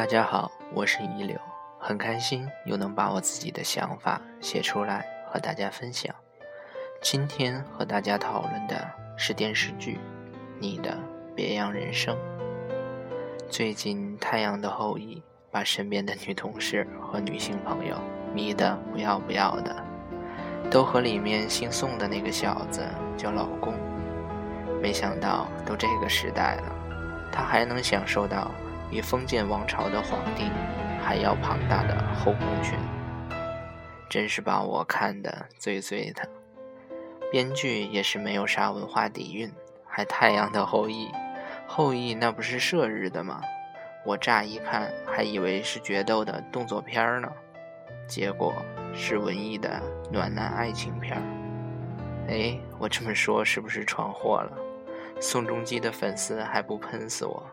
大家好，我是一柳，很开心又能把我自己的想法写出来和大家分享。今天和大家讨论的是电视剧《你的别样人生》。最近《太阳的后裔》把身边的女同事和女性朋友迷得不要不要的，都和里面姓宋的那个小子叫老公。没想到都这个时代了，他还能享受到。比封建王朝的皇帝还要庞大的后宫群，真是把我看得醉醉的。编剧也是没有啥文化底蕴，还太阳的后裔，后裔那不是射日的吗？我乍一看还以为是决斗的动作片呢，结果是文艺的暖男爱情片哎，我这么说是不是闯祸了？宋仲基的粉丝还不喷死我？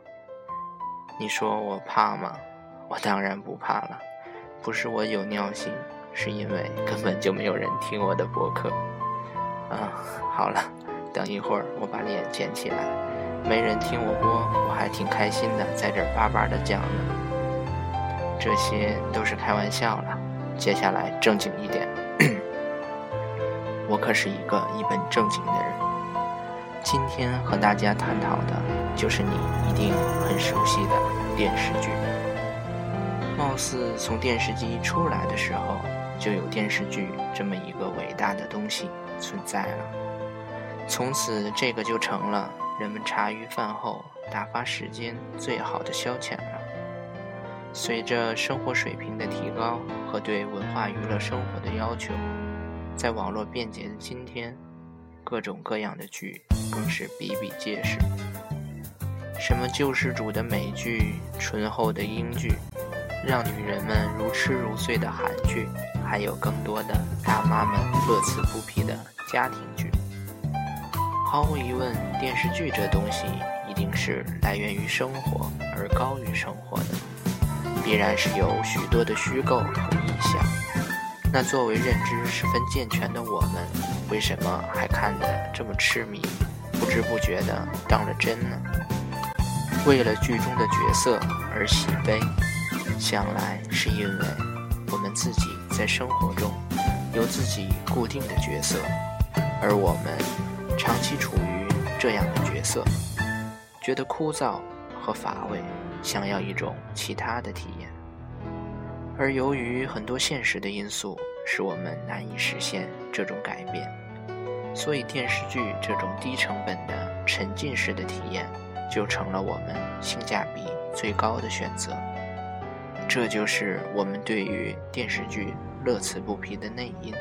你说我怕吗？我当然不怕了，不是我有尿性，是因为根本就没有人听我的博客。啊，好了，等一会儿我把脸捡起来，没人听我播，我还挺开心的，在这儿叭叭的讲呢。这些都是开玩笑了，接下来正经一点，我可是一个一本正经的人。今天和大家探讨的就是你一定很熟悉的电视剧。貌似从电视机出来的时候，就有电视剧这么一个伟大的东西存在了。从此，这个就成了人们茶余饭后打发时间最好的消遣了。随着生活水平的提高和对文化娱乐生活的要求，在网络便捷的今天。各种各样的剧更是比比皆是，什么救世主的美剧、醇厚的英剧，让女人们如痴如醉的韩剧，还有更多的大妈们乐此不疲的家庭剧。毫无疑问，电视剧这东西一定是来源于生活而高于生活的，必然是有许多的虚构和意象。那作为认知十分健全的我们，为什么还看得这么痴迷，不知不觉地当了真呢？为了剧中的角色而喜悲，想来是因为我们自己在生活中有自己固定的角色，而我们长期处于这样的角色，觉得枯燥和乏味，想要一种其他的体验。而由于很多现实的因素，使我们难以实现这种改变，所以电视剧这种低成本的沉浸式的体验，就成了我们性价比最高的选择。这就是我们对于电视剧乐此不疲的内因。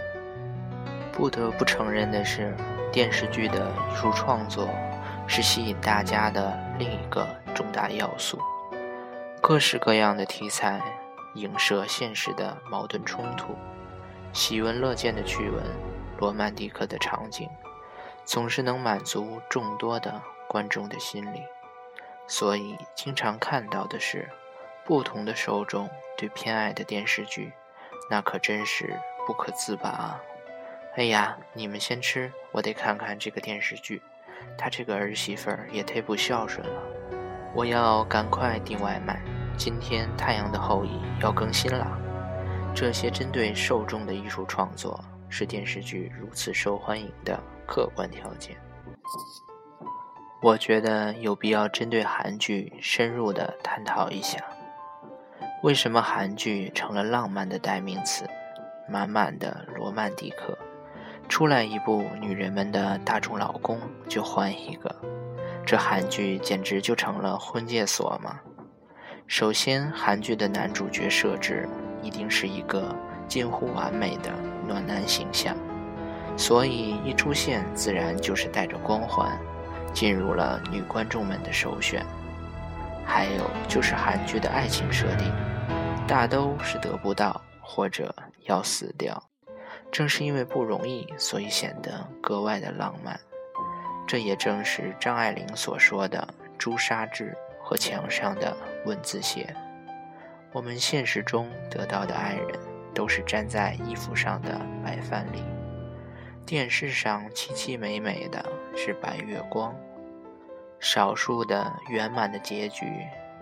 不得不承认的是，电视剧的艺术创作是吸引大家的另一个重大要素，各式各样的题材。影射现实的矛盾冲突，喜闻乐见的趣闻，罗曼蒂克的场景，总是能满足众多的观众的心理。所以，经常看到的是，不同的受众对偏爱的电视剧，那可真是不可自拔啊！哎呀，你们先吃，我得看看这个电视剧。他这个儿媳妇儿也忒不孝顺了，我要赶快订外卖。今天《太阳的后裔》要更新了。这些针对受众的艺术创作，是电视剧如此受欢迎的客观条件。我觉得有必要针对韩剧深入的探讨一下，为什么韩剧成了浪漫的代名词，满满的罗曼蒂克，出来一部女人们的大众老公就换一个，这韩剧简直就成了婚介所吗？首先，韩剧的男主角设置一定是一个近乎完美的暖男形象，所以一出现自然就是带着光环，进入了女观众们的首选。还有就是韩剧的爱情设定，大都是得不到或者要死掉，正是因为不容易，所以显得格外的浪漫。这也正是张爱玲所说的“朱砂痣”。和墙上的文字写：“我们现实中得到的爱人，都是粘在衣服上的白饭粒；电视上凄凄美美的是白月光。少数的圆满的结局，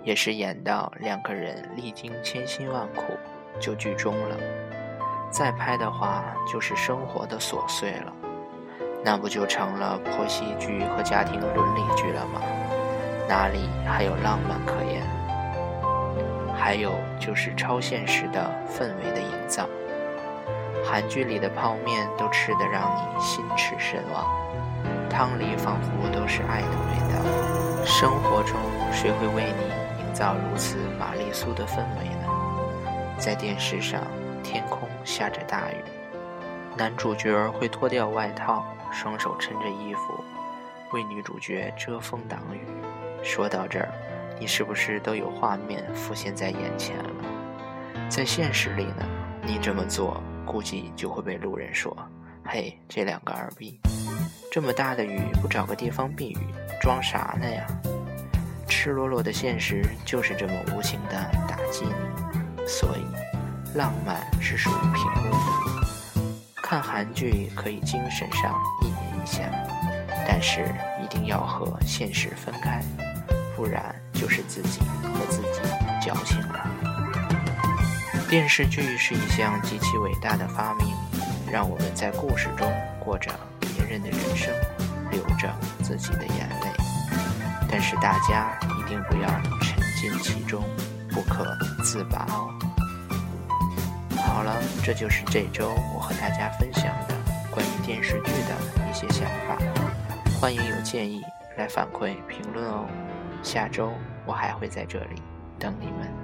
也是演到两个人历经千辛万苦就剧终了。再拍的话，就是生活的琐碎了，那不就成了婆媳剧和家庭伦理剧了吗？哪里还有浪漫可言？还有就是超现实的氛围的营造。韩剧里的泡面都吃得让你心驰神往，汤里仿佛都是爱的味道。生活中谁会为你营造如此玛丽苏的氛围呢？在电视上。天空下着大雨，男主角会脱掉外套，双手撑着衣服，为女主角遮风挡雨。说到这儿，你是不是都有画面浮现在眼前了？在现实里呢，你这么做估计就会被路人说：“嘿，这两个二逼，这么大的雨不找个地方避雨，装啥呢呀？”赤裸裸的现实就是这么无情的打击你，所以。浪漫是属于平庸的，看韩剧可以精神上意淫一下，但是一定要和现实分开，不然就是自己和自己矫情了。电视剧是一项极其伟大的发明，让我们在故事中过着人的人生，流着自己的眼泪。但是大家一定不要沉浸其中，不可自拔哦。好了，这就是这周我和大家分享的关于电视剧的一些想法。欢迎有建议来反馈评论哦。下周我还会在这里等你们。